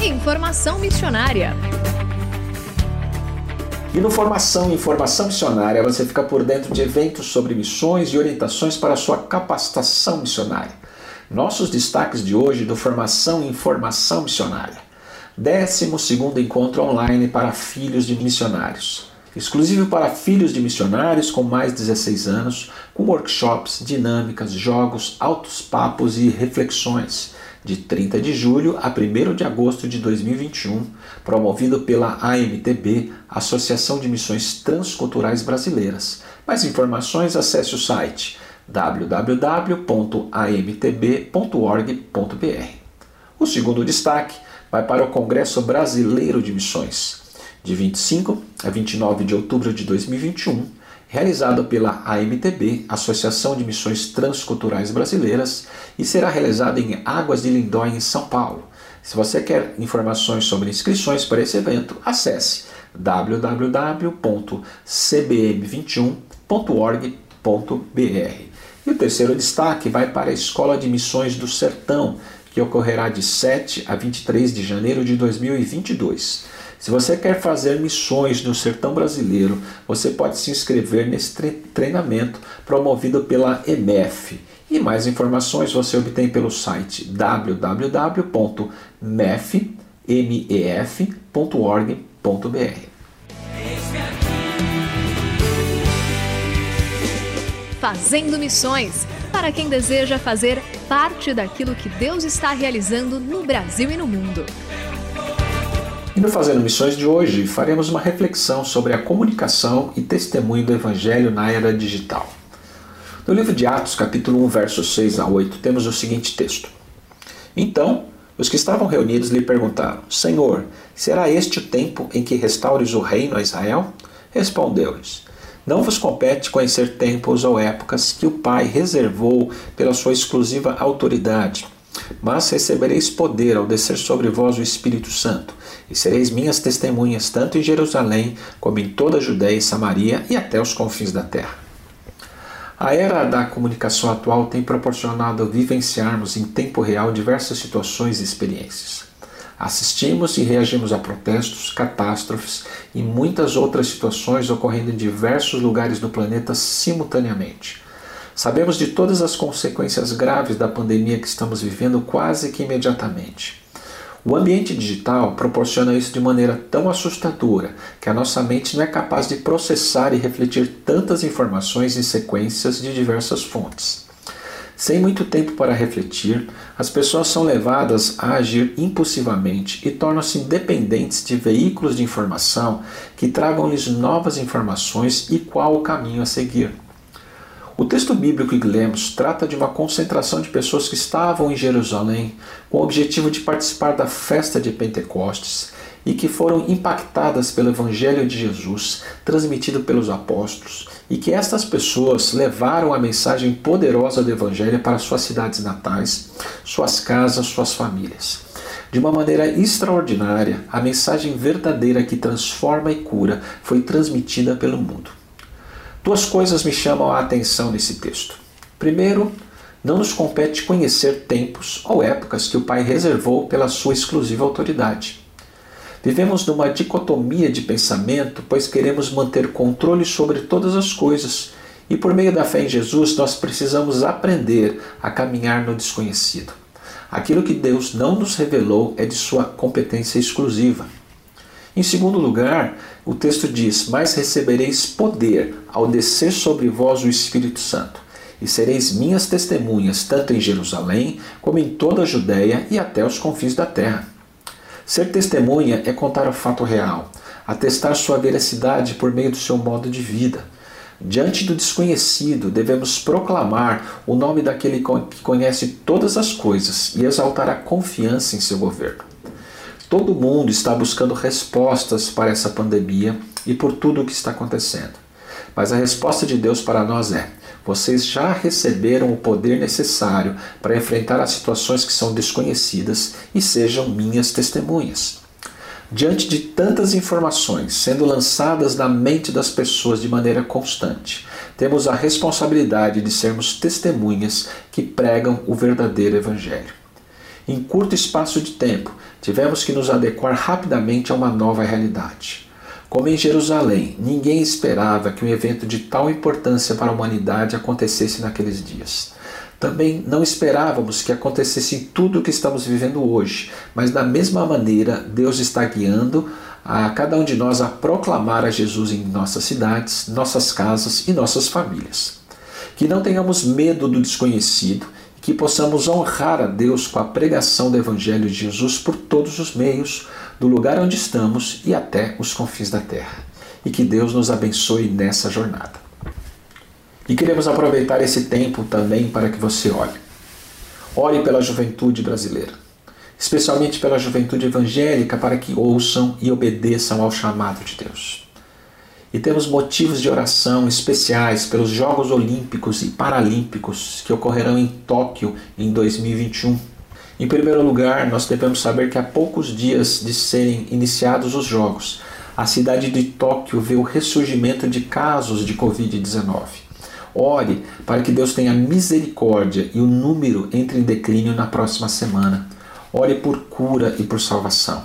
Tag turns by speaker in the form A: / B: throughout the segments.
A: Informação missionária.
B: E no Formação e Informação Missionária você fica por dentro de eventos sobre missões e orientações para sua capacitação missionária. Nossos destaques de hoje do Formação e Informação Missionária. 12 Encontro Online para Filhos de Missionários. Exclusivo para filhos de missionários com mais de 16 anos, com workshops, dinâmicas, jogos, altos papos e reflexões de 30 de julho a 1 de agosto de 2021, promovido pela AMTB, Associação de Missões Transculturais Brasileiras. Mais informações acesse o site www.amtb.org.br. O segundo destaque vai para o Congresso Brasileiro de Missões, de 25 a 29 de outubro de 2021 realizado pela AMTB, Associação de Missões Transculturais Brasileiras, e será realizado em Águas de Lindóia, em São Paulo. Se você quer informações sobre inscrições para esse evento, acesse www.cbm21.org.br. E o terceiro destaque vai para a Escola de Missões do Sertão, que ocorrerá de 7 a 23 de janeiro de 2022. Se você quer fazer missões no sertão brasileiro, você pode se inscrever nesse treinamento promovido pela EMEF. E mais informações você obtém pelo site www.mef.org.br.
A: Fazendo Missões para quem deseja fazer parte daquilo que Deus está realizando no Brasil e no mundo.
B: E no Fazendo Missões de hoje, faremos uma reflexão sobre a comunicação e testemunho do Evangelho na era digital. No livro de Atos, capítulo 1, versos 6 a 8, temos o seguinte texto: Então, os que estavam reunidos lhe perguntaram: Senhor, será este o tempo em que restaures o reino a Israel? Respondeu-lhes: Não vos compete conhecer tempos ou épocas que o Pai reservou pela sua exclusiva autoridade, mas recebereis poder ao descer sobre vós o Espírito Santo e sereis minhas testemunhas tanto em Jerusalém como em toda a Judéia e Samaria e até os confins da terra. A era da comunicação atual tem proporcionado vivenciarmos em tempo real diversas situações e experiências. Assistimos e reagimos a protestos, catástrofes e muitas outras situações ocorrendo em diversos lugares do planeta simultaneamente. Sabemos de todas as consequências graves da pandemia que estamos vivendo quase que imediatamente. O ambiente digital proporciona isso de maneira tão assustadora que a nossa mente não é capaz de processar e refletir tantas informações em sequências de diversas fontes. Sem muito tempo para refletir, as pessoas são levadas a agir impulsivamente e tornam-se dependentes de veículos de informação que tragam-lhes novas informações e qual o caminho a seguir. O texto bíblico que lemos trata de uma concentração de pessoas que estavam em Jerusalém com o objetivo de participar da festa de Pentecostes e que foram impactadas pelo Evangelho de Jesus transmitido pelos apóstolos, e que estas pessoas levaram a mensagem poderosa do Evangelho para suas cidades natais, suas casas, suas famílias. De uma maneira extraordinária, a mensagem verdadeira que transforma e cura foi transmitida pelo mundo. Duas coisas me chamam a atenção nesse texto. Primeiro, não nos compete conhecer tempos ou épocas que o Pai reservou pela sua exclusiva autoridade. Vivemos numa dicotomia de pensamento, pois queremos manter controle sobre todas as coisas, e por meio da fé em Jesus nós precisamos aprender a caminhar no desconhecido. Aquilo que Deus não nos revelou é de sua competência exclusiva. Em segundo lugar, o texto diz: Mas recebereis poder ao descer sobre vós o Espírito Santo, e sereis minhas testemunhas, tanto em Jerusalém, como em toda a Judéia e até os confins da terra. Ser testemunha é contar o fato real, atestar sua veracidade por meio do seu modo de vida Diante do desconhecido, devemos proclamar o nome daquele que conhece todas as coisas e exaltar a confiança em seu governo. Todo mundo está buscando respostas para essa pandemia e por tudo o que está acontecendo. Mas a resposta de Deus para nós é: vocês já receberam o poder necessário para enfrentar as situações que são desconhecidas e sejam minhas testemunhas. Diante de tantas informações sendo lançadas na mente das pessoas de maneira constante, temos a responsabilidade de sermos testemunhas que pregam o verdadeiro Evangelho. Em curto espaço de tempo, tivemos que nos adequar rapidamente a uma nova realidade. Como em Jerusalém, ninguém esperava que um evento de tal importância para a humanidade acontecesse naqueles dias. Também não esperávamos que acontecesse tudo o que estamos vivendo hoje, mas da mesma maneira, Deus está guiando a cada um de nós a proclamar a Jesus em nossas cidades, nossas casas e nossas famílias. Que não tenhamos medo do desconhecido, que possamos honrar a Deus com a pregação do Evangelho de Jesus por todos os meios, do lugar onde estamos e até os confins da terra. E que Deus nos abençoe nessa jornada. E queremos aproveitar esse tempo também para que você olhe. Ore pela juventude brasileira, especialmente pela juventude evangélica, para que ouçam e obedeçam ao chamado de Deus. E temos motivos de oração especiais pelos Jogos Olímpicos e Paralímpicos que ocorrerão em Tóquio em 2021. Em primeiro lugar, nós devemos saber que há poucos dias de serem iniciados os Jogos, a cidade de Tóquio vê o ressurgimento de casos de Covid-19. Ore para que Deus tenha misericórdia e o número entre em declínio na próxima semana. Ore por cura e por salvação.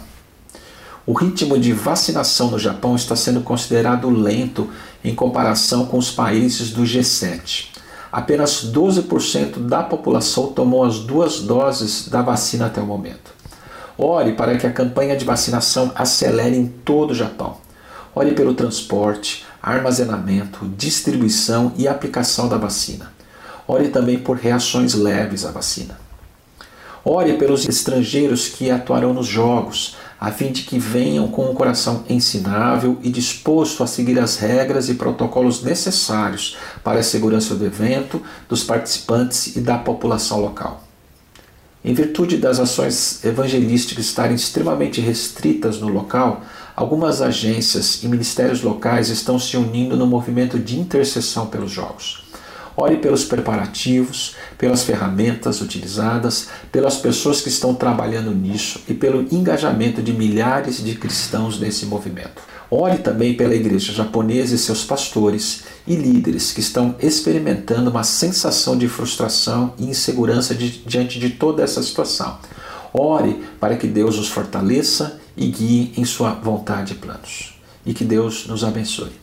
B: O ritmo de vacinação no Japão está sendo considerado lento em comparação com os países do G7. Apenas 12% da população tomou as duas doses da vacina até o momento. Ore para que a campanha de vacinação acelere em todo o Japão. Ore pelo transporte, armazenamento, distribuição e aplicação da vacina. Ore também por reações leves à vacina. Ore pelos estrangeiros que atuarão nos jogos, a fim de que venham com um coração ensinável e disposto a seguir as regras e protocolos necessários para a segurança do evento, dos participantes e da população local. Em virtude das ações evangelísticas estarem extremamente restritas no local, algumas agências e ministérios locais estão se unindo no movimento de intercessão pelos Jogos. Ore pelos preparativos, pelas ferramentas utilizadas, pelas pessoas que estão trabalhando nisso e pelo engajamento de milhares de cristãos nesse movimento. Ore também pela igreja japonesa e seus pastores e líderes que estão experimentando uma sensação de frustração e insegurança de, diante de toda essa situação. Ore para que Deus os fortaleça e guie em sua vontade e planos. E que Deus nos abençoe.